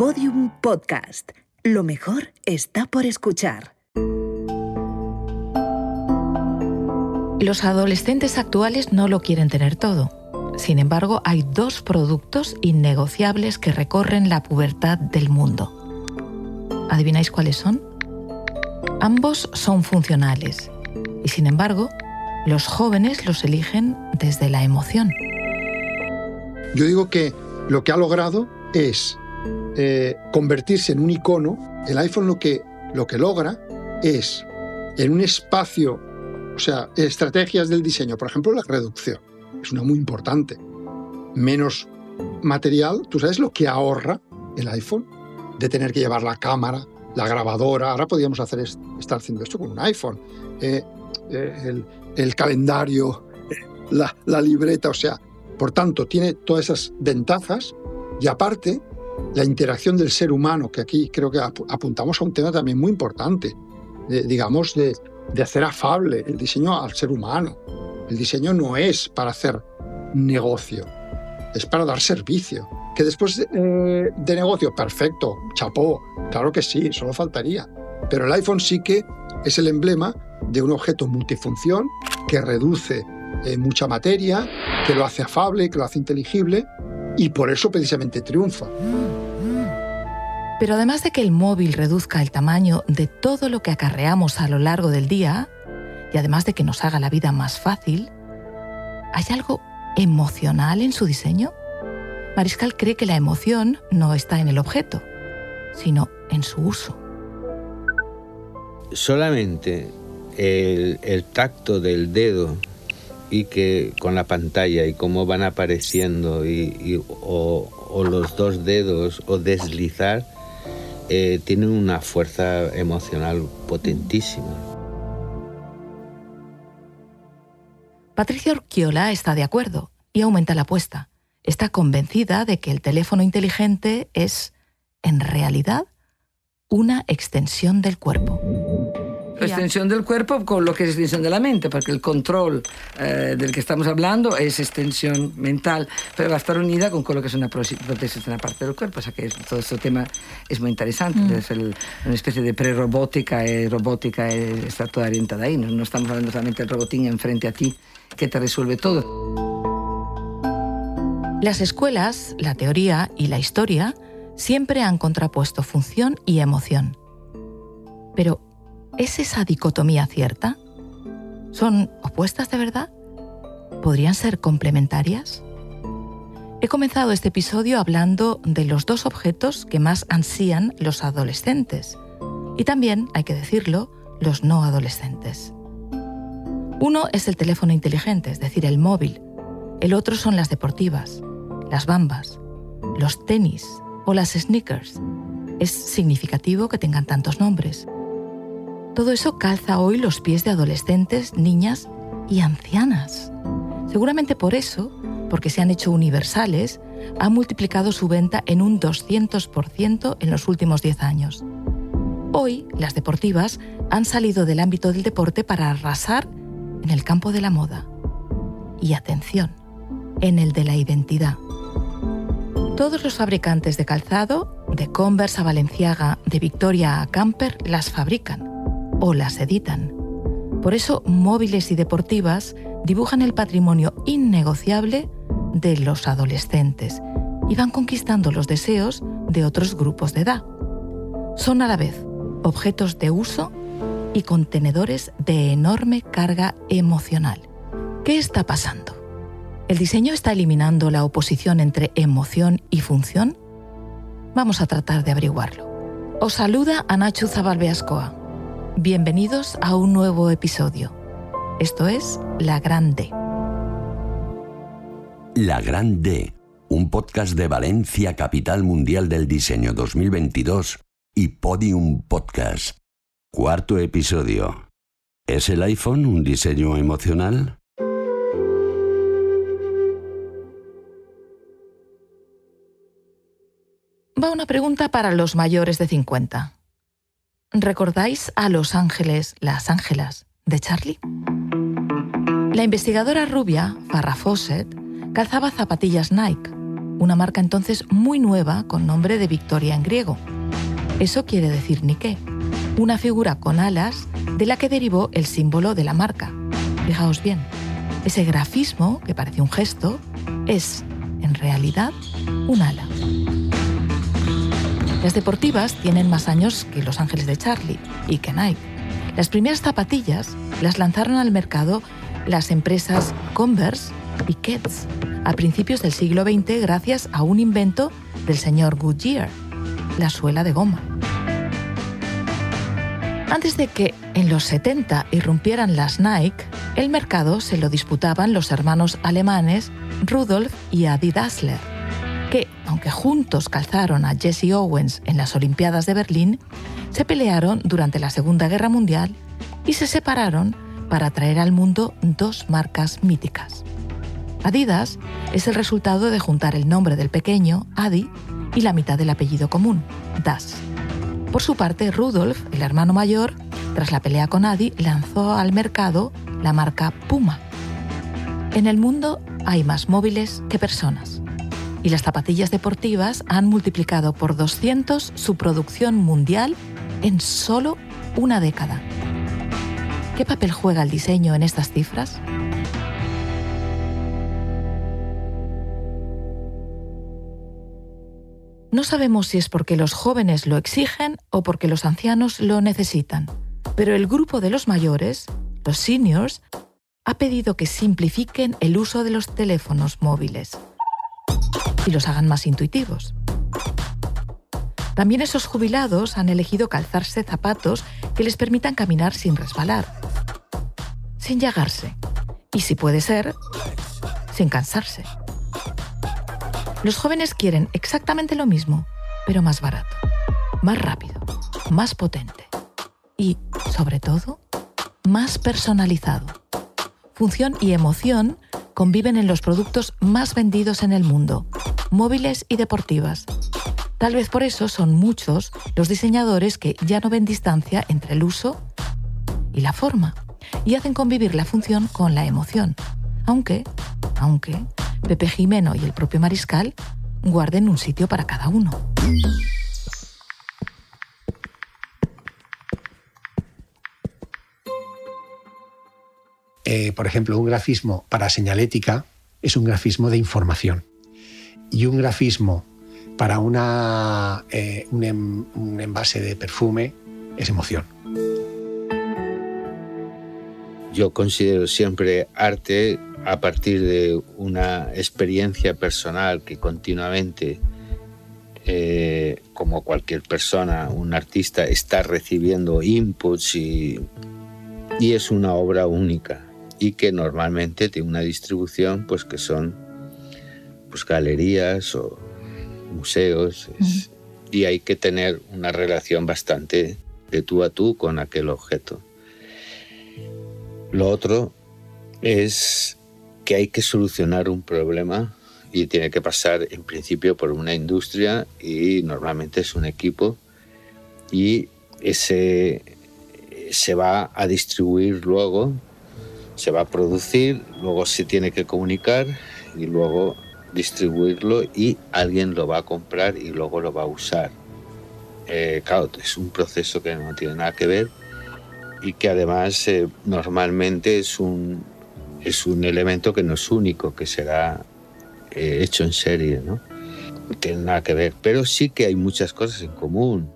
Podium Podcast. Lo mejor está por escuchar. Los adolescentes actuales no lo quieren tener todo. Sin embargo, hay dos productos innegociables que recorren la pubertad del mundo. ¿Adivináis cuáles son? Ambos son funcionales y sin embargo, los jóvenes los eligen desde la emoción. Yo digo que lo que ha logrado es eh, convertirse en un icono. El iPhone lo que, lo que logra es en un espacio, o sea, estrategias del diseño, por ejemplo, la reducción, es una muy importante. Menos material, ¿tú sabes lo que ahorra el iPhone? De tener que llevar la cámara, la grabadora. Ahora podríamos hacer estar haciendo esto con un iPhone. Eh, eh, el, calendario, la, la libreta, o sea, por tanto, tiene todas esas ventajas y aparte, la interacción del ser humano, que aquí creo que apuntamos a un tema también muy importante, digamos, de, hacer afable el diseño al ser humano. El diseño no es para hacer negocio, es para dar servicio. Que después de, de negocio, perfecto, chapó, claro que sí, solo faltaría. Pero el iPhone sí que es el emblema de un objeto multifunción que reduce eh, mucha materia, que lo hace afable, que lo hace inteligible y por eso precisamente triunfa. Pero además de que el móvil reduzca el tamaño de todo lo que acarreamos a lo largo del día, y además de que nos haga la vida más fácil, ¿hay algo emocional en su diseño? Mariscal cree que la emoción no está en el objeto, sino en su uso. Solamente el, el tacto del dedo y que con la pantalla y cómo van apareciendo y, o, los dos dedos o deslizar eh, tienen una fuerza emocional potentísima. Patricia Urquiola está de acuerdo y aumenta la apuesta. Está convencida de que el teléfono inteligente es, en realidad, una extensión del cuerpo. Extensión del cuerpo con lo que es extensión de la mente, porque el control eh, del que estamos hablando es extensión mental, pero va a estar unida con lo que es una prótesis de una parte del cuerpo. O sea que todo este tema es muy interesante. Mm. Es una especie de pre-robótica y robótica está toda orientada ahí. No, estamos hablando solamente del robotín enfrente a ti que te resuelve todo. Las escuelas, la teoría y la historia siempre han contrapuesto función y emoción. Pero, ¿Es esa dicotomía cierta? ¿Son opuestas de verdad? ¿Podrían ser complementarias? He comenzado este episodio hablando de los dos objetos que más ansían los adolescentes y también, hay que decirlo, los no adolescentes. Uno es el teléfono inteligente, es decir, el móvil. El otro son las deportivas, las bambas, los tenis o las sneakers. Es significativo que tengan tantos nombres. Todo eso calza hoy los pies de adolescentes, niñas y ancianas. Seguramente por eso, porque se han hecho universales, ha multiplicado su venta en un 200% en los últimos 10 años. Hoy, las deportivas han salido del ámbito del deporte para arrasar en el campo de la moda. Y atención, en el de la identidad. Todos los fabricantes de calzado, de Converse a Valenciaga, de Victoria a Camper, las fabrican o las editan. Por eso móviles y deportivas dibujan el patrimonio innegociable de los adolescentes y van conquistando los deseos de otros grupos de edad. Son a la vez objetos de uso y contenedores de enorme carga emocional. ¿Qué está pasando? ¿El diseño está eliminando la oposición entre emoción y función? Vamos a tratar de averiguarlo. Os saluda Anachu Zabalbeascoa. Bienvenidos a un nuevo episodio. Esto es La Gran D. La Gran D, un podcast de Valencia, capital mundial del diseño 2022 y Podium Podcast. Cuarto episodio. ¿Es el iPhone un diseño emocional? Va una pregunta para los mayores de 50. ¿Recordáis a Los Ángeles, las Ángelas, de Charlie? La investigadora rubia, Farrah Fawcett, calzaba zapatillas Nike, una marca entonces muy nueva con nombre de Victoria en griego. Eso quiere decir Nike, una figura con alas de la que derivó el símbolo de la marca. Fijaos bien, ese grafismo, que parece un gesto, es, en realidad, un ala. Las deportivas tienen más años que Los Ángeles de Charlie y que Nike. Las primeras zapatillas las lanzaron al mercado las empresas Converse y Keds a principios del siglo XX gracias a un invento del señor Goodyear, la suela de goma. Antes de que en los 70 irrumpieran las Nike, el mercado se lo disputaban los hermanos alemanes Rudolf y Adi Dassler que, aunque juntos calzaron a Jesse Owens en las Olimpiadas de Berlín, se pelearon durante la Segunda Guerra Mundial y se separaron para traer al mundo dos marcas míticas. Adidas es el resultado de juntar el nombre del pequeño, Adi, y la mitad del apellido común, Das. Por su parte, Rudolf, el hermano mayor, tras la pelea con Adi, lanzó al mercado la marca Puma. En el mundo hay más móviles que personas y las zapatillas deportivas han multiplicado por 200 su producción mundial en solo una década. ¿Qué papel juega el diseño en estas cifras? No sabemos si es porque los jóvenes lo exigen o porque los ancianos lo necesitan, pero el grupo de los mayores, los seniors, ha pedido que simplifiquen el uso de los teléfonos móviles y los hagan más intuitivos. También esos jubilados han elegido calzarse zapatos que les permitan caminar sin resbalar, sin llagarse y, si puede ser, sin cansarse. Los jóvenes quieren exactamente lo mismo, pero más barato, más rápido, más potente y, sobre todo, más personalizado. Función y emoción conviven en los productos más vendidos en el mundo, móviles y deportivas. Tal vez por eso son muchos los diseñadores que ya no ven distancia entre el uso y la forma y hacen convivir la función con la emoción. Aunque, aunque, Pepe Jimeno y el propio Mariscal guarden un sitio para cada uno. Eh, por ejemplo, un grafismo para señalética es un grafismo de información y un grafismo para una, eh, un, un envase de perfume es emoción. Yo considero siempre arte a partir de una experiencia personal que continuamente, eh, como cualquier persona, un artista está recibiendo inputs y, y, es una obra única y que normalmente tiene una distribución pues que son pues, galerías o museos y hay que tener una relación bastante de tú a tú con aquel objeto. Lo otro es que hay que solucionar un problema y tiene que pasar en principio por una industria y normalmente es un equipo y ese se va a distribuir luego, se va a producir, luego se tiene que comunicar y luego distribuirlo y alguien lo va a comprar y luego lo va a usar. Eh, claro, es un proceso que no tiene nada que ver y que además eh, normalmente es un, es un elemento que no es único, que será eh, hecho en serie, ¿no? No tiene nada que ver, pero sí que hay muchas cosas en común.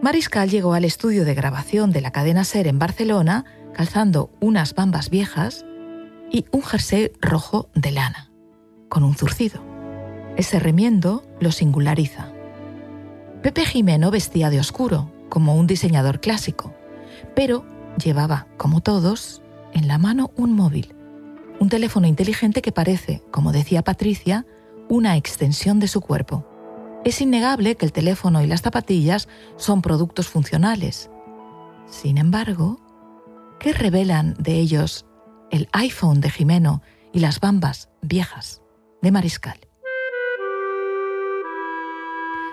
Mariscal llegó al estudio de grabación de la cadena Ser en Barcelona calzando unas bambas viejas y un jersey rojo de lana con un zurcido. Ese remiendo lo singulariza. Pepe Jimeno vestía de oscuro, como un diseñador clásico, pero llevaba, como todos, en la mano un móvil, un teléfono inteligente que parece, como decía Patricia, una extensión de su cuerpo. Es innegable que el teléfono y las zapatillas son productos funcionales. Sin embargo, ¿qué revelan de ellos el iPhone de Jimeno y las bambas viejas de Mariscal.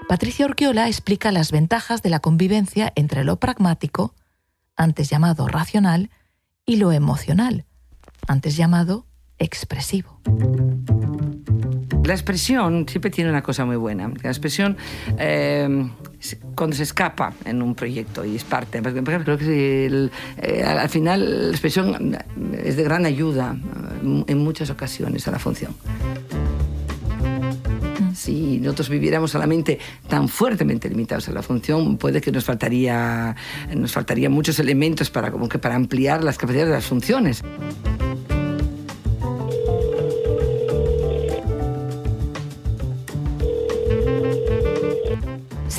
Patricia Orquiola explica las ventajas de la convivencia entre lo pragmático, antes llamado racional, y lo emocional, antes llamado expresivo. La expresión siempre tiene una cosa muy buena. La expresión, eh, cuando se escapa en un proyecto y es parte, por ejemplo, eh, al final la expresión es de gran ayuda eh, en muchas ocasiones a la función. Si nosotros viviéramos solamente tan fuertemente limitados a la función, puede que nos faltaría, nos faltaría muchos elementos para, como que para ampliar las capacidades de las funciones.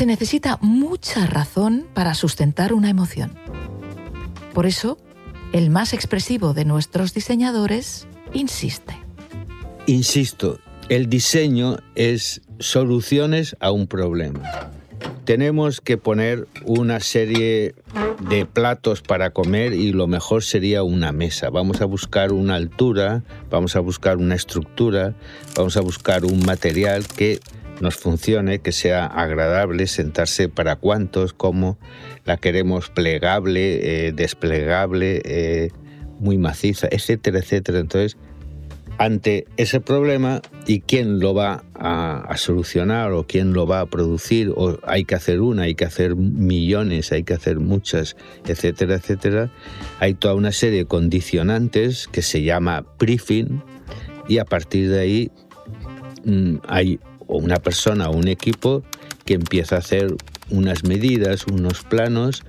Se necesita mucha razón para sustentar una emoción. Por eso, el más expresivo de nuestros diseñadores insiste. Insisto, el diseño es soluciones a un problema. Tenemos que poner una serie de platos para comer y lo mejor sería una mesa. Vamos a buscar una altura, vamos a buscar una estructura, vamos a buscar un material que nos funcione, que sea agradable sentarse para cuántos, cómo la queremos plegable, eh, desplegable, eh, muy maciza, etcétera, etcétera. Entonces, ante ese problema y quién lo va a, solucionar o quién lo va a producir, o hay que hacer una, hay que hacer millones, hay que hacer muchas, etcétera, etcétera, hay toda una serie de condicionantes que se llama briefing y a partir de ahí mm, hay una persona o un equipo que empieza a hacer unas medidas, unos planos,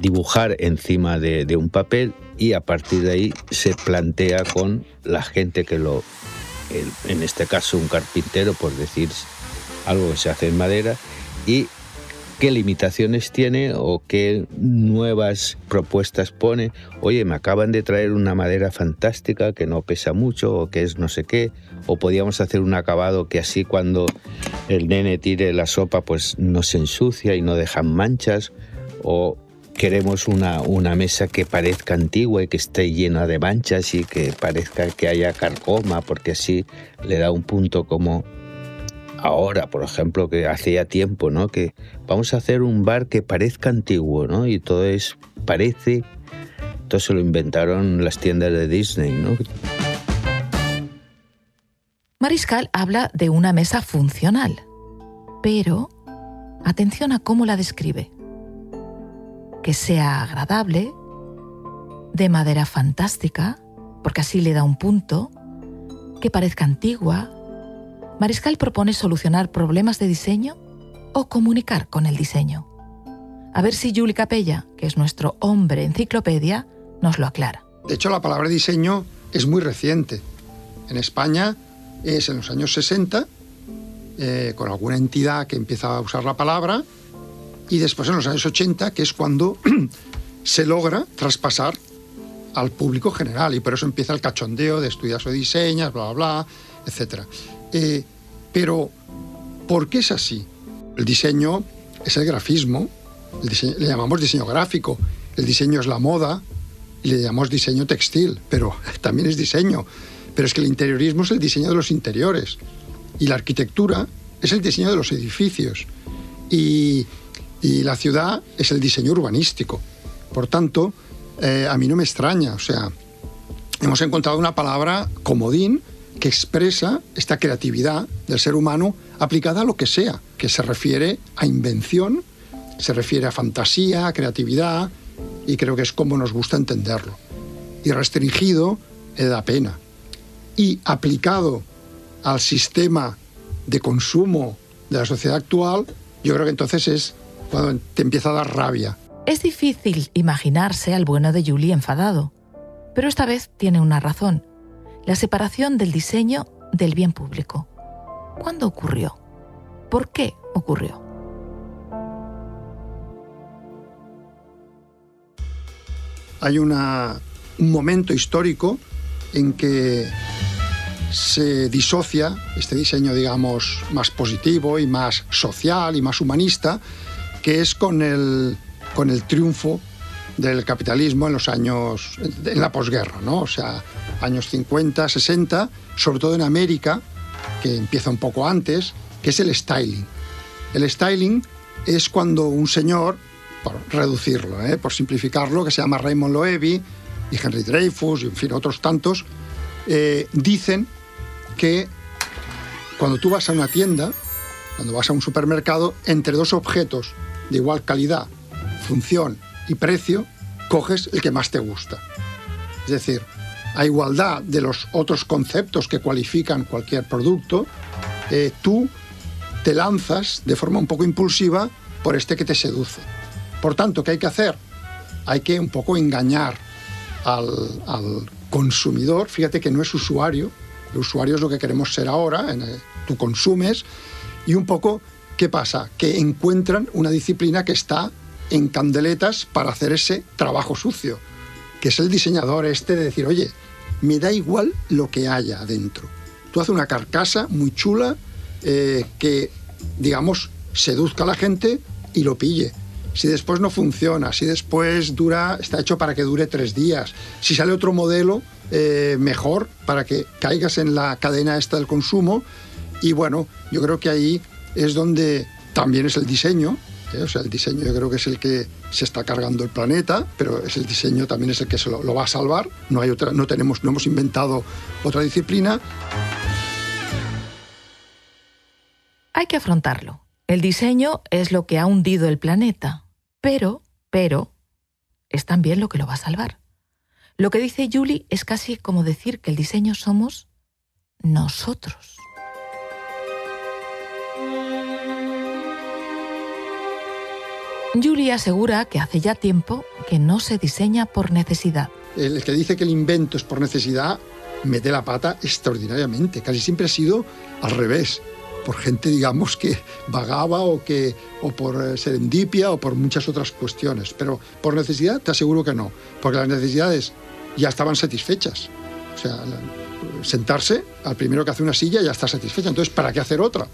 dibujar encima de un papel y a partir de ahí se plantea con la gente que lo, en este caso un carpintero, por decir algo que se hace en madera, y qué limitaciones tiene o qué nuevas propuestas pone. Oye, me acaban de traer una madera fantástica que no pesa mucho o que es no sé qué, o podíamos hacer un acabado que así cuando el nene tire la sopa pues no se ensucia y no dejan manchas, o queremos una, una, mesa que parezca antigua y que esté llena de manchas y que parezca que haya carcoma, porque así le da un punto como ahora, por ejemplo, que hacía tiempo, ¿no? Que vamos a hacer un bar que parezca antiguo, ¿no? Y todo es, parece, todo se lo inventaron las tiendas de Disney, ¿no? Mariscal habla de una mesa funcional, pero atención a cómo la describe que sea agradable, de madera fantástica, porque así le da un punto, que parezca antigua. Mariscal propone solucionar problemas de diseño o comunicar con el diseño. A ver si Juli Capella, que es nuestro hombre enciclopedia, nos lo aclara. De hecho, la palabra diseño es muy reciente. En España es en los años 60, eh, con alguna entidad que empieza a usar la palabra, y después en los años 80, que es cuando se logra traspasar al público general y por eso empieza el cachondeo de estudias o diseñas, bla, bla, bla, etc. Eh, pero, ¿por qué es así? El diseño es el grafismo, le llamamos diseño gráfico, el diseño es la moda le llamamos diseño textil, pero también es diseño. Pero es que el interiorismo es el diseño de los interiores y la arquitectura es el diseño de los edificios. Y, y la ciudad es el diseño urbanístico. Por tanto, eh, a mí no me extraña, o sea, hemos encontrado una palabra comodín que expresa esta creatividad del ser humano aplicada a lo que sea, que se refiere a invención, se refiere a fantasía, a creatividad, y creo que es como nos gusta entenderlo. Y restringido da pena. Y aplicado al sistema de consumo de la sociedad actual, yo creo que entonces es cuando te empieza a dar rabia. Es difícil imaginarse al bueno de Julie enfadado, pero esta vez tiene una razón, la separación del diseño del bien público. ¿Cuándo ocurrió? ¿Por qué ocurrió? Hay un momento histórico en que se disocia este diseño, digamos, más positivo y más social y más humanista que es con el, con el triunfo del capitalismo en los años, en la posguerra, ¿no? O sea, años 50, 60, sobre todo en América, que empieza un poco antes, que es el styling. El styling es cuando un señor, por reducirlo, ¿eh? por simplificarlo, que se llama Raymond Loewy y Henry Dreyfus y en fin otros tantos, eh, dicen que cuando tú vas a una tienda, cuando vas a un supermercado, entre dos objetos de igual calidad, función y precio, coges el que más te gusta. Es decir, a igualdad de los otros conceptos que cualifican cualquier producto, eh, tú te lanzas de forma un poco impulsiva por este que te seduce. Por tanto, ¿qué hay que hacer? Hay que un poco engañar al, consumidor. Fíjate que no es usuario, el usuario es lo que queremos ser ahora, en, tú consumes, y un poco, ¿qué pasa? Que encuentran una disciplina que está en candeletas para hacer ese trabajo sucio, que es el diseñador este de decir, oye, me da igual lo que haya adentro. Tú haces una carcasa muy chula eh, que, digamos, seduzca a la gente y lo pille. Si después no funciona, si después dura, está hecho para que dure tres días. Si sale otro modelo, eh, mejor para que caigas en la cadena esta del consumo. Y bueno, yo creo que ahí es donde también es el diseño, ¿eh? O sea, el diseño yo creo que es el que se está cargando el planeta, pero es el diseño también es el que se lo, va a salvar. No hay otra, no tenemos, no hemos inventado otra disciplina. Hay que afrontarlo. El diseño es lo que ha hundido el planeta, pero, pero, es también lo que lo va a salvar. Lo que dice Julie es casi como decir que el diseño somos nosotros. Julie asegura que hace ya tiempo que no se diseña por necesidad. El que dice que el invento es por necesidad mete la pata extraordinariamente. Casi siempre ha sido al revés, por gente, digamos, que vagaba o, que, o por eh, serendipia o por muchas otras cuestiones. Pero por necesidad te aseguro que no, porque las necesidades ya estaban satisfechas. O sea, sentarse, al primero que hace una silla ya está satisfecha. Entonces, ¿para qué hacer otra?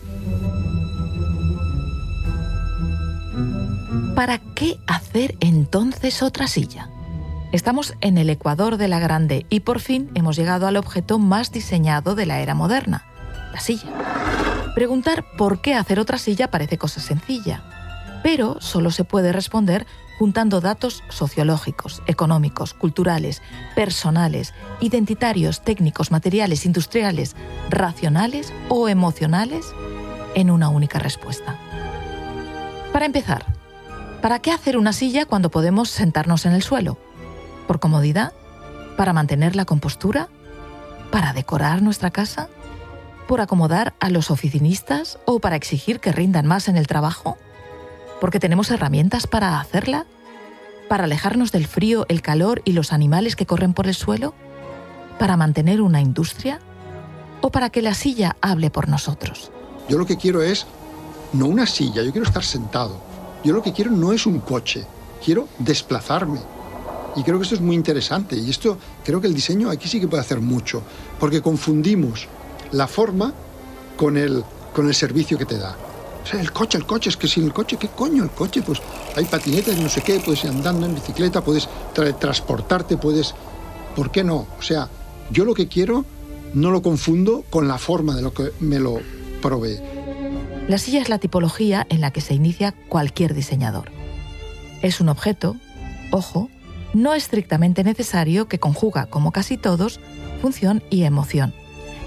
¿Para qué hacer entonces otra silla? Estamos en el ecuador de la grande y por fin hemos llegado al objeto más diseñado de la era moderna, la silla. Preguntar por qué hacer otra silla parece cosa sencilla, pero solo se puede responder juntando datos sociológicos, económicos, culturales, personales, identitarios, técnicos, materiales, industriales, racionales o emocionales en una única respuesta. Para empezar, ¿Para qué hacer una silla cuando podemos sentarnos en el suelo? ¿Por comodidad? ¿Para mantener la compostura? ¿Para decorar nuestra casa? ¿Por acomodar a los oficinistas o para exigir que rindan más en el trabajo? ¿Porque tenemos herramientas para hacerla? ¿Para alejarnos del frío, el calor y los animales que corren por el suelo? ¿Para mantener una industria? ¿O para que la silla hable por nosotros? Yo lo que quiero es no una silla, yo quiero estar sentado yo lo que quiero no es un coche, quiero desplazarme. Y creo que esto es muy interesante. Y esto creo que el diseño aquí sí que puede hacer mucho, porque confundimos la forma con el, con el servicio que te da. O sea, el coche, el coche, es que sin el coche, ¿qué coño el coche? Pues hay patinetas no sé qué, puedes ir andando en bicicleta, puedes transportarte, puedes... ¿Por qué no? O sea, yo lo que quiero no lo confundo con la forma de lo que me lo provee. La silla es la tipología en la que se inicia cualquier diseñador. Es un objeto, ojo, no estrictamente necesario que conjuga, como casi todos, función y emoción.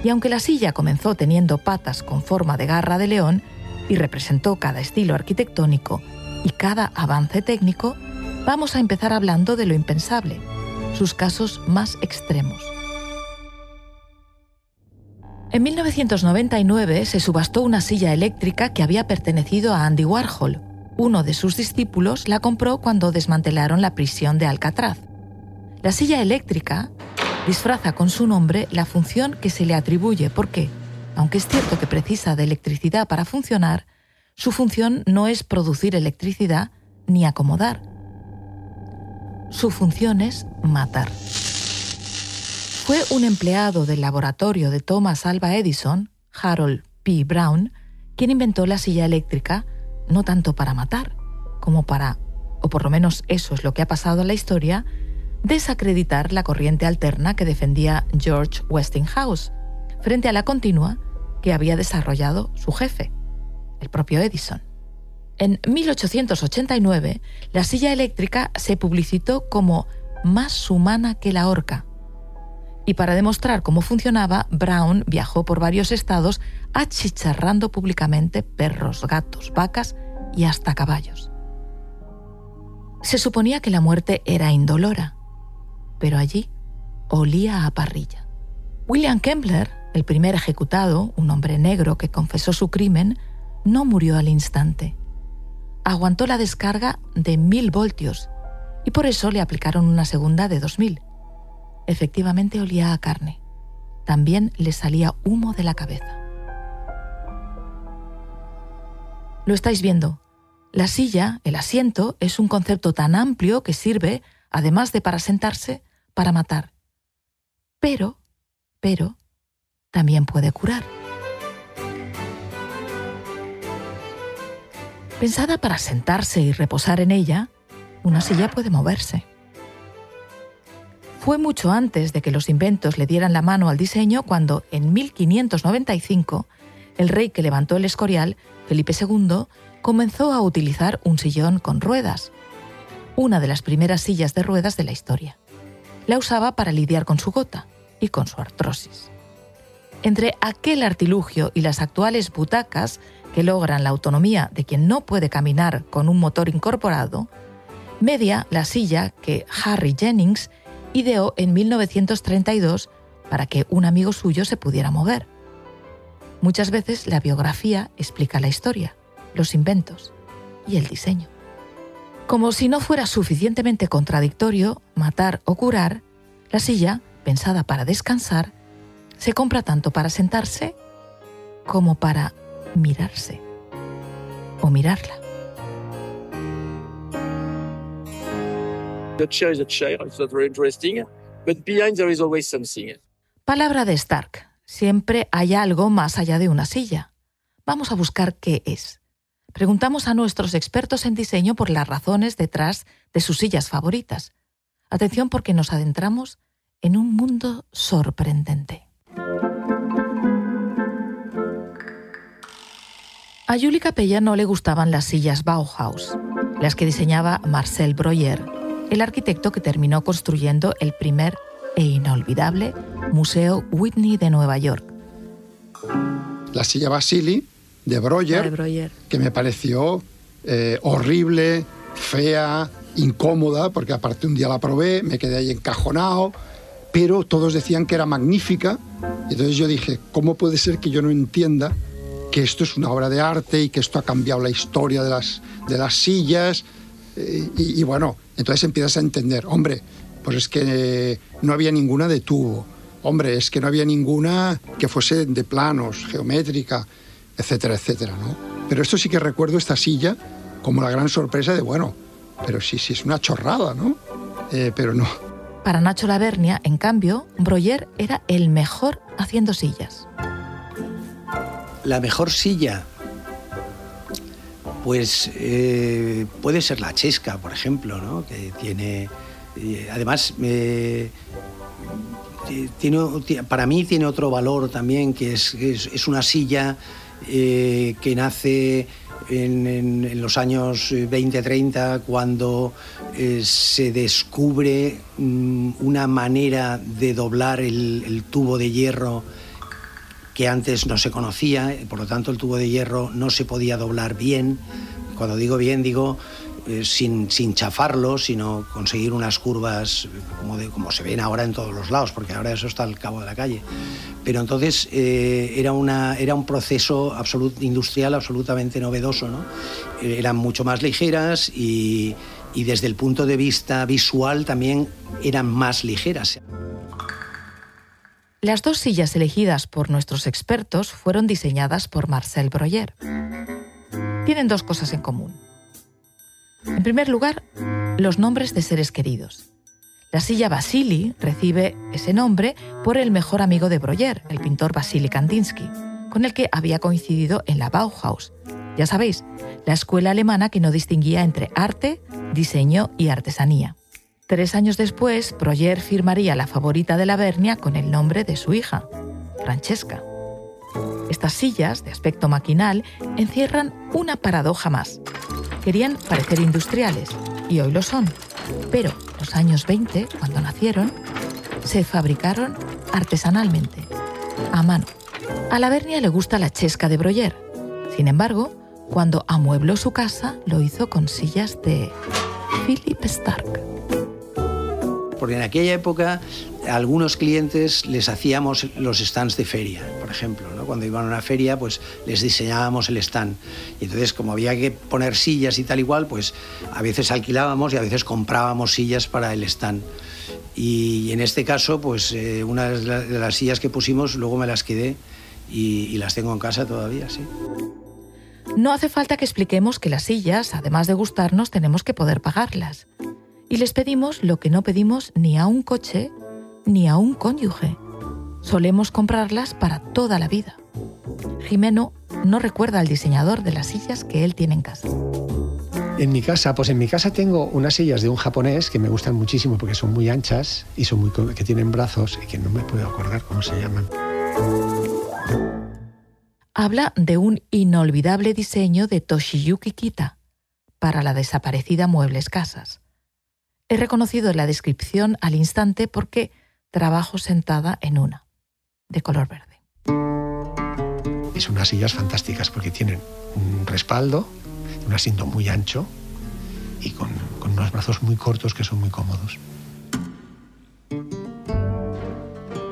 Y aunque la silla comenzó teniendo patas con forma de garra de león y representó cada estilo arquitectónico y cada avance técnico, vamos a empezar hablando de lo impensable, sus casos más extremos. En 1999 se subastó una silla eléctrica que había pertenecido a Andy Warhol. Uno de sus discípulos la compró cuando desmantelaron la prisión de Alcatraz. La silla eléctrica disfraza con su nombre la función que se le atribuye porque, aunque es cierto que precisa de electricidad para funcionar, su función no es producir electricidad ni acomodar. Su función es matar. Fue un empleado del laboratorio de Thomas Alva Edison, Harold P. Brown, quien inventó la silla eléctrica no tanto para matar, como para, o por lo menos eso es lo que ha pasado en la historia, desacreditar la corriente alterna que defendía George Westinghouse frente a la continua que había desarrollado su jefe, el propio Edison. En 1889, la silla eléctrica se publicitó como más humana que la horca Y para demostrar cómo funcionaba, Brown viajó por varios estados achicharrando públicamente perros, gatos, vacas y hasta caballos. Se suponía que la muerte era indolora, pero allí olía a parrilla. William Kembler, el primer ejecutado, un hombre negro que confesó su crimen, no murió al instante. Aguantó la descarga de mil voltios y por eso le aplicaron una segunda de dos mil. Efectivamente olía a carne. También le salía humo de la cabeza. Lo estáis viendo. La silla, el asiento, es un concepto tan amplio que sirve, además de para sentarse, para matar. Pero, pero, también puede curar. Pensada para sentarse y reposar en ella, una silla puede moverse. Fue mucho antes de que los inventos le dieran la mano al diseño cuando, en 1595, el rey que levantó el Escorial, Felipe II, comenzó a utilizar un sillón con ruedas, una de las primeras sillas de ruedas de la historia. La usaba para lidiar con su gota y con su artrosis. Entre aquel artilugio y las actuales butacas que logran la autonomía de quien no puede caminar con un motor incorporado, media la silla que Harry Jennings ideó en 1932 para que un amigo suyo se pudiera mover. Muchas veces la biografía explica la historia, los inventos y el diseño. Como si no fuera suficientemente contradictorio matar o curar, la silla, pensada para descansar, se compra tanto para sentarse como para mirarse o mirarla. Palabra de Stark. Siempre hay algo más allá de una silla. Vamos a buscar qué es. Preguntamos a nuestros expertos en diseño por las razones detrás de sus sillas favoritas. Atención porque nos adentramos en un mundo sorprendente. A Julie Capella no le gustaban las sillas Bauhaus, las que diseñaba Marcel Breuer, el arquitecto que terminó construyendo el primer e inolvidable Museo Whitney de Nueva York. La silla Basili de Breuer, que me pareció eh, horrible, fea, incómoda, porque aparte un día la probé, me quedé ahí encajonado, pero todos decían que era magnífica. Entonces yo dije, ¿cómo puede ser que yo no entienda que esto es una obra de arte y que esto ha cambiado la historia de las, de las sillas. Eh, y, bueno, entonces empiezas a entender, hombre, pues es que no había ninguna de tubo, hombre, es que no había ninguna que fuese de planos, geométrica, etcétera, etcétera, ¿no? Pero esto sí que recuerdo esta silla como la gran sorpresa de, bueno, pero sí, sí, es una chorrada, ¿no? Eh, pero no. Para Nacho Lavernia, en cambio, Breuer era el mejor haciendo sillas la mejor silla, pues eh, puede ser la chesca, por ejemplo, ¿no? que tiene, eh, además, eh, tiene, para mí tiene otro valor también, que es, es, una silla que nace en, los años 20-30, cuando se descubre mm, una manera de doblar el tubo de hierro antes no se conocía, por lo tanto el tubo de hierro no se podía doblar bien. Cuando digo bien, digo eh, sin, sin, chafarlo, sino conseguir unas curvas como, de, como se ven ahora en todos los lados, porque ahora eso está al cabo de la calle. Pero entonces eh, era, una, era un proceso industrial absolutamente novedoso. ¿no? Eh, eran mucho más ligeras y, y desde el punto de vista visual también eran más ligeras. Las dos sillas elegidas por nuestros expertos fueron diseñadas por Marcel Breuer. Tienen dos cosas en común. En primer lugar, los nombres de seres queridos. La silla Vasily recibe ese nombre por el mejor amigo de Breuer, el pintor Vasily Kandinsky, con el que había coincidido en la Bauhaus. Ya sabéis, la escuela alemana que no distinguía entre arte, diseño y artesanía. Tres años después, Proyer firmaría la favorita de la Bernia con el nombre de su hija, Francesca. Estas sillas, de aspecto maquinal, encierran una paradoja más. Querían parecer industriales, y hoy lo son, pero los años 20, cuando nacieron, se fabricaron artesanalmente, a mano. A la Vernia le gusta la chesca de Broyer. Sin embargo, cuando amuebló su casa, lo hizo con sillas de Philip Stark. Porque en aquella época a algunos clientes les hacíamos los stands de feria, por ejemplo. Cuando iban a una feria, pues les diseñábamos el stand. Y entonces, como había que poner sillas y tal igual, pues a veces alquilábamos y a veces comprábamos sillas para el stand. Y en este caso, pues eh, una de las sillas que pusimos, luego me las quedé y, las tengo en casa todavía. No hace falta que expliquemos que las sillas, además de gustarnos, tenemos que poder pagarlas. Y les pedimos lo que no pedimos ni a un coche ni a un cónyuge. Solemos comprarlas para toda la vida. Jimeno no recuerda al diseñador de las sillas que él tiene en casa. En mi casa, pues en mi casa tengo unas sillas de un japonés que me gustan muchísimo porque son muy anchas y son muy que tienen brazos y que no me puedo acordar cómo se llaman. Habla de un inolvidable diseño de Toshiyuki Kita para la desaparecida Muebles Casas. He reconocido la descripción al instante porque trabajo sentada en una, de color verde. son unas sillas fantásticas porque tienen un respaldo, un asiento muy ancho y con, con unos brazos muy cortos que son muy cómodos.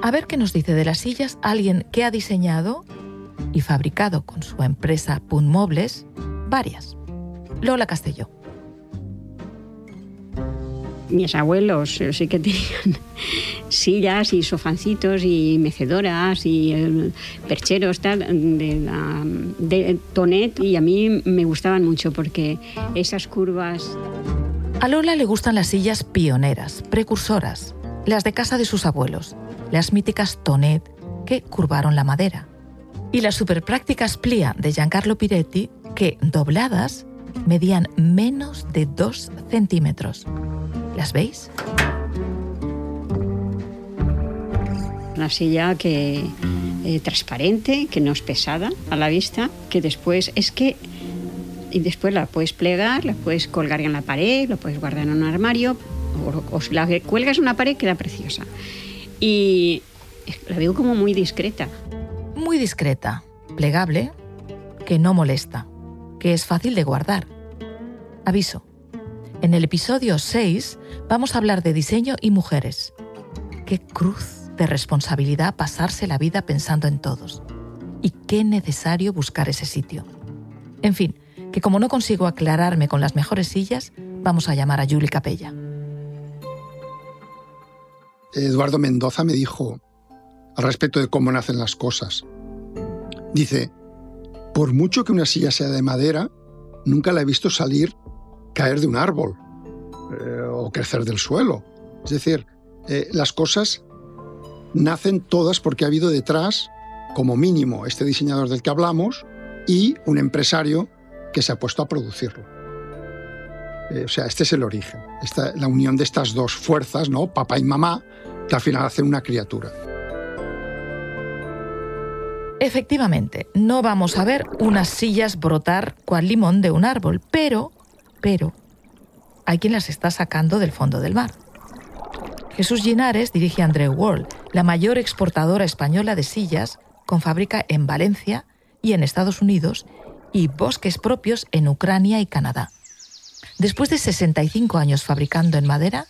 A ver qué nos dice de las sillas alguien que ha diseñado y fabricado con su empresa Punt Mobles varias. Lola Castelló. Mis abuelos sí que tenían sillas y sofancitos y mecedoras y eh, percheros tal, de, de Tonet y a mí me gustaban mucho porque esas curvas... A Lola le gustan las sillas pioneras, precursoras, las de casa de sus abuelos, las míticas Tonet que curvaron la madera y las superprácticas Plia de Giancarlo Piretti, que, dobladas, medían menos de 2 centímetros. ¿Las veis? Una silla que eh, transparente, que no es pesada a la vista, que después es que y después la puedes plegar, la puedes colgar en la pared, la puedes guardar en un armario, o, o la cuelgas en una pared queda preciosa. Y la veo como muy discreta muy discreta, plegable, que no molesta, que es fácil de guardar. Aviso. En el episodio 6 vamos a hablar de diseño y mujeres. Qué cruz de responsabilidad pasarse la vida pensando en todos. Y qué necesario buscar ese sitio. En fin, que como no consigo aclararme con las mejores sillas, vamos a llamar a Julie Capella. Eduardo Mendoza me dijo, al respecto de cómo nacen las cosas. Dice, por mucho que una silla sea de madera, nunca la he visto salir, caer de un árbol eh, o crecer del suelo. Es decir, eh, las cosas nacen todas porque ha habido detrás, como mínimo, este diseñador del que hablamos y un empresario que se ha puesto a producirlo. Eh, o sea, este es el origen, esta, la unión de estas dos fuerzas, ¿no? papá y mamá, que al final hacen una criatura. Efectivamente, no vamos a ver unas sillas brotar cual limón de un árbol, pero, pero, hay quien las está sacando del fondo del mar. Jesús Ginares dirige Andreu World, la mayor exportadora española de sillas, con fábrica en Valencia y en Estados Unidos, y bosques propios en Ucrania y Canadá. Después de 65 años fabricando en madera,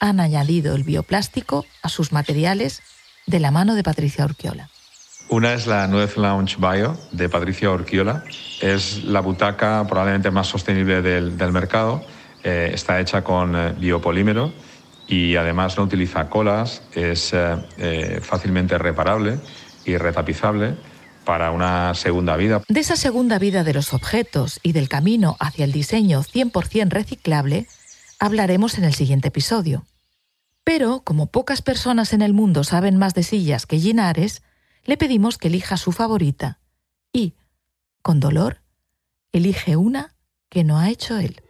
han añadido el bioplástico a sus materiales de la mano de Patricia Urquiola. Una es la Nuez Lounge Bio de Patricia Orquiola. Es la butaca probablemente más sostenible del, mercado. Eh, está hecha con eh, biopolímero y además no utiliza colas. Es eh, fácilmente reparable y retapizable para una segunda vida. De esa segunda vida de los objetos y del camino hacia el diseño 100% reciclable hablaremos en el siguiente episodio. Pero, como pocas personas en el mundo saben más de sillas que Ginares, le pedimos que elija su favorita y, con dolor, elige una que no ha hecho él.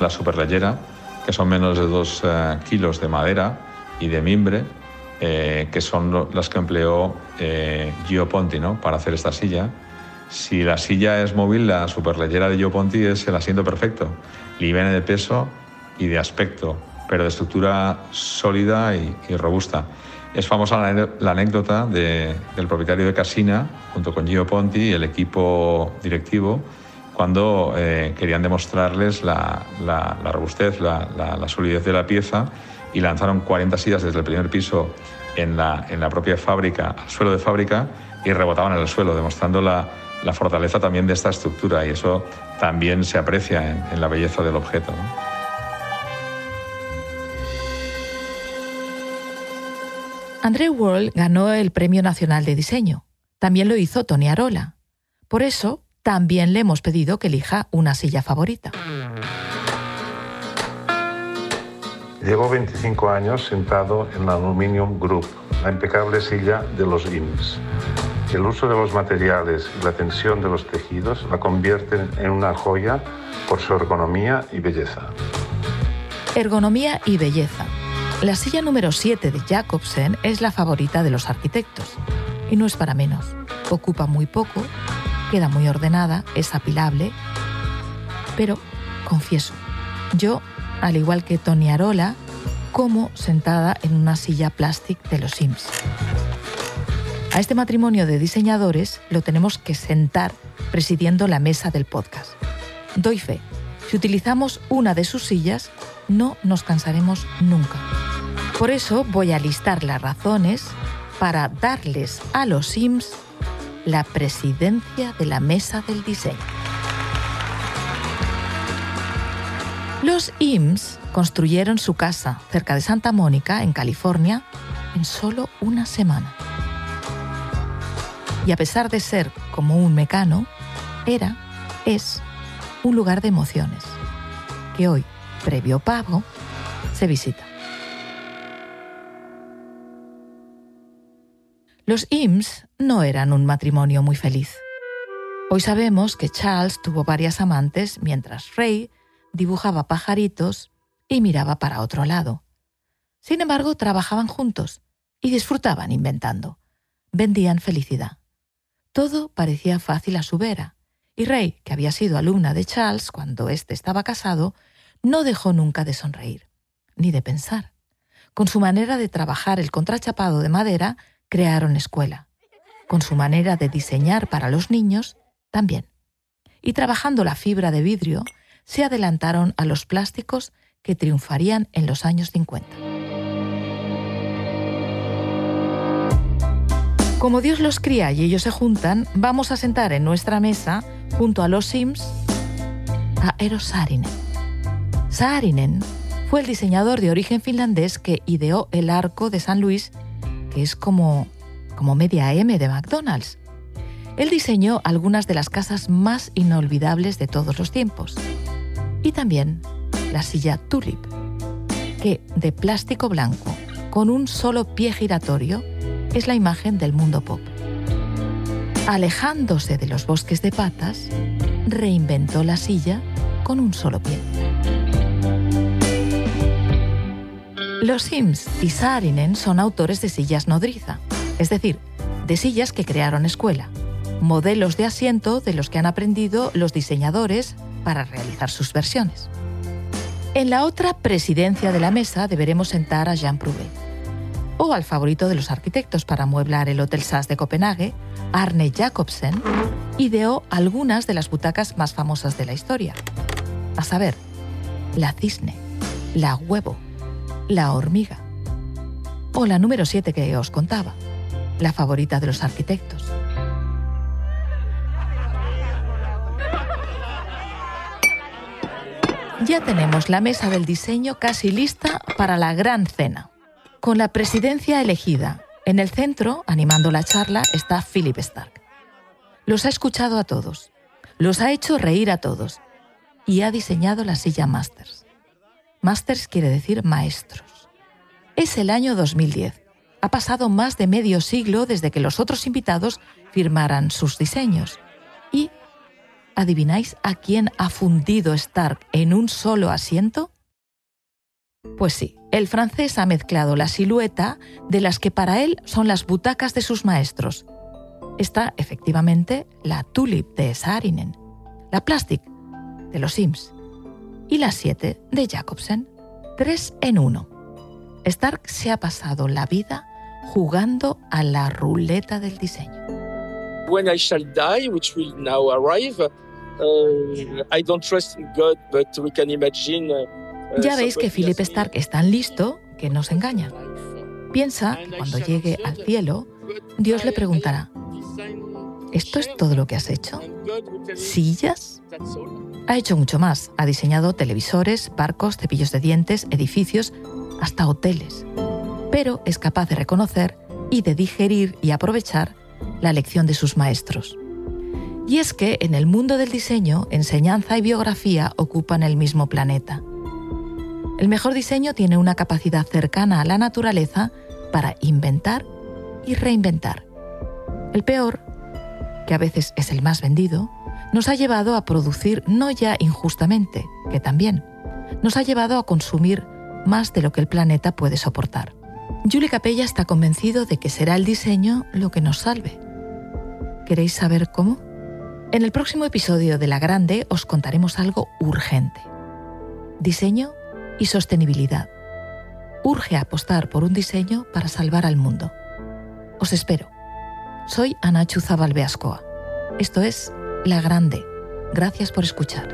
La superleyera, que son menos de dos eh, kilos de madera y de mimbre, eh, que son las que empleó eh, Gio Ponti ¿no? para hacer esta silla. Si la silla es móvil, la superleyera de Gio Ponti es el asiento perfecto, liviana de peso y de aspecto pero de estructura sólida y, robusta. Es famosa la, anécdota del propietario de Casina, junto con Gio Ponti y el equipo directivo, cuando eh, querían demostrarles la, robustez, la, solidez de la pieza y lanzaron 40 sillas desde el primer piso en la, en la propia fábrica, al suelo de fábrica, y rebotaban en el suelo, demostrando la, fortaleza también de esta estructura y eso también se aprecia en, la belleza del objeto. André World ganó el Premio Nacional de Diseño. También lo hizo Tony Arola. Por eso, también le hemos pedido que elija una silla favorita. Llevo 25 años sentado en la Aluminium Group, la impecable silla de los IMSS. El uso de los materiales y la tensión de los tejidos la convierten en una joya por su ergonomía y belleza. Ergonomía y belleza. La silla número 7 de Jacobsen es la favorita de los arquitectos. Y no es para menos. Ocupa muy poco, queda muy ordenada, es apilable. Pero, confieso, yo, al igual que Tony Arola, como sentada en una silla plástica de los Sims. A este matrimonio de diseñadores lo tenemos que sentar presidiendo la mesa del podcast. Doy fe, si utilizamos una de sus sillas, no nos cansaremos nunca. Por eso voy a listar las razones para darles a los Sims la presidencia de la mesa del diseño. Los IMS construyeron su casa cerca de Santa Mónica, en California, en solo una semana. Y a pesar de ser como un mecano, era, es, un lugar de emociones, que hoy, previo pago, se visita. Los Ims no eran un matrimonio muy feliz. Hoy sabemos que Charles tuvo varias amantes mientras Ray dibujaba pajaritos y miraba para otro lado. Sin embargo, trabajaban juntos y disfrutaban inventando. Vendían felicidad. Todo parecía fácil a su vera, y Ray, que había sido alumna de Charles cuando éste estaba casado, no dejó nunca de sonreír, ni de pensar. Con su manera de trabajar el contrachapado de madera, crearon escuela. Con su manera de diseñar para los niños, también. Y trabajando la fibra de vidrio, se adelantaron a los plásticos que triunfarían en los años 50. Como Dios los cría y ellos se juntan, vamos a sentar en nuestra mesa, junto a los Sims, a Eero Saarinen. Saarinen fue el diseñador de origen finlandés que ideó el arco de San Luis que es como, como media M de McDonald's. Él diseñó algunas de las casas más inolvidables de todos los tiempos. Y también la silla Tulip, que de plástico blanco, con un solo pie giratorio, es la imagen del mundo pop. Alejándose de los bosques de patas, reinventó la silla con un solo pie. Los Sims y Saarinen son autores de sillas nodriza, es decir, de sillas que crearon escuela, modelos de asiento de los que han aprendido los diseñadores para realizar sus versiones. En la otra presidencia de la mesa deberemos sentar a Jean Prouvé, o al favorito de los arquitectos para amueblar el Hotel Sass de Copenhague, Arne Jacobsen, ideó algunas de las butacas más famosas de la historia, a saber, la cisne, la huevo, la hormiga. O la número 7 que os contaba, la favorita de los arquitectos. Ya tenemos la mesa del diseño casi lista para la gran cena. Con la presidencia elegida, en el centro, animando la charla, está Philip Stark. Los ha escuchado a todos, los ha hecho reír a todos y ha diseñado la silla Masters. Masters quiere decir maestros. Es el año 2010. Ha pasado más de medio siglo desde que los otros invitados firmaran sus diseños. ¿Y adivináis a quién ha fundido Stark en un solo asiento? Pues sí, el francés ha mezclado la silueta de las que para él son las butacas de sus maestros. Está efectivamente la Tulip de Saarinen, la Plastic de los Sims y las siete de Jacobsen, Tres en uno. Stark se ha pasado la vida jugando a la ruleta del diseño. When I shall die, which will now arrive, uh, I don't trust in God, but we can imagine. Uh, ya veis que Philip Stark es tan listo que no se engaña. Piensa que cuando llegue al cielo, Dios le preguntará, ¿esto es todo lo que has hecho? ¿Sillas? Ha hecho mucho más. Ha diseñado televisores, barcos, cepillos de dientes, edificios, hasta hoteles. Pero es capaz de reconocer y de digerir y aprovechar la lección de sus maestros. Y es que en el mundo del diseño, enseñanza y biografía ocupan el mismo planeta. El mejor diseño tiene una capacidad cercana a la naturaleza para inventar y reinventar. El peor, que a veces es el más vendido, nos ha llevado a producir no ya injustamente, que también, nos ha llevado a consumir más de lo que el planeta puede soportar. Julie Capella está convencido de que será el diseño lo que nos salve. ¿Queréis saber cómo? En el próximo episodio de La Grande os contaremos algo urgente. Diseño y sostenibilidad. Urge apostar por un diseño para salvar al mundo. Os espero. Soy Ana Zabal Beascoa. Esto es La Grande. Gracias por escuchar.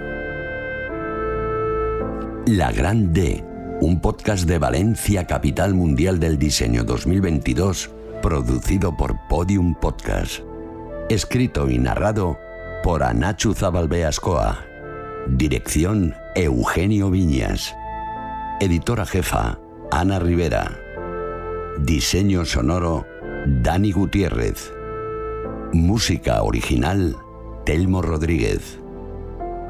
La Grande, un podcast de Valencia, capital mundial del diseño 2022, producido por Podium Podcast. Escrito y narrado por Anachu Zabalbeascoa. Dirección Eugenio Viñas. Editora jefa Ana Rivera. Diseño sonoro Dani Gutiérrez. Música original Telmo Rodríguez.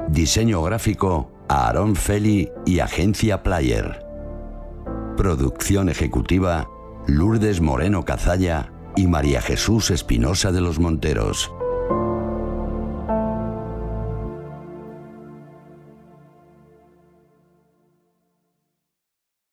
Diseño gráfico Aarón Feli y Agencia Player. Producción ejecutiva Lourdes Moreno Cazalla y María Jesús Espinosa de los Monteros.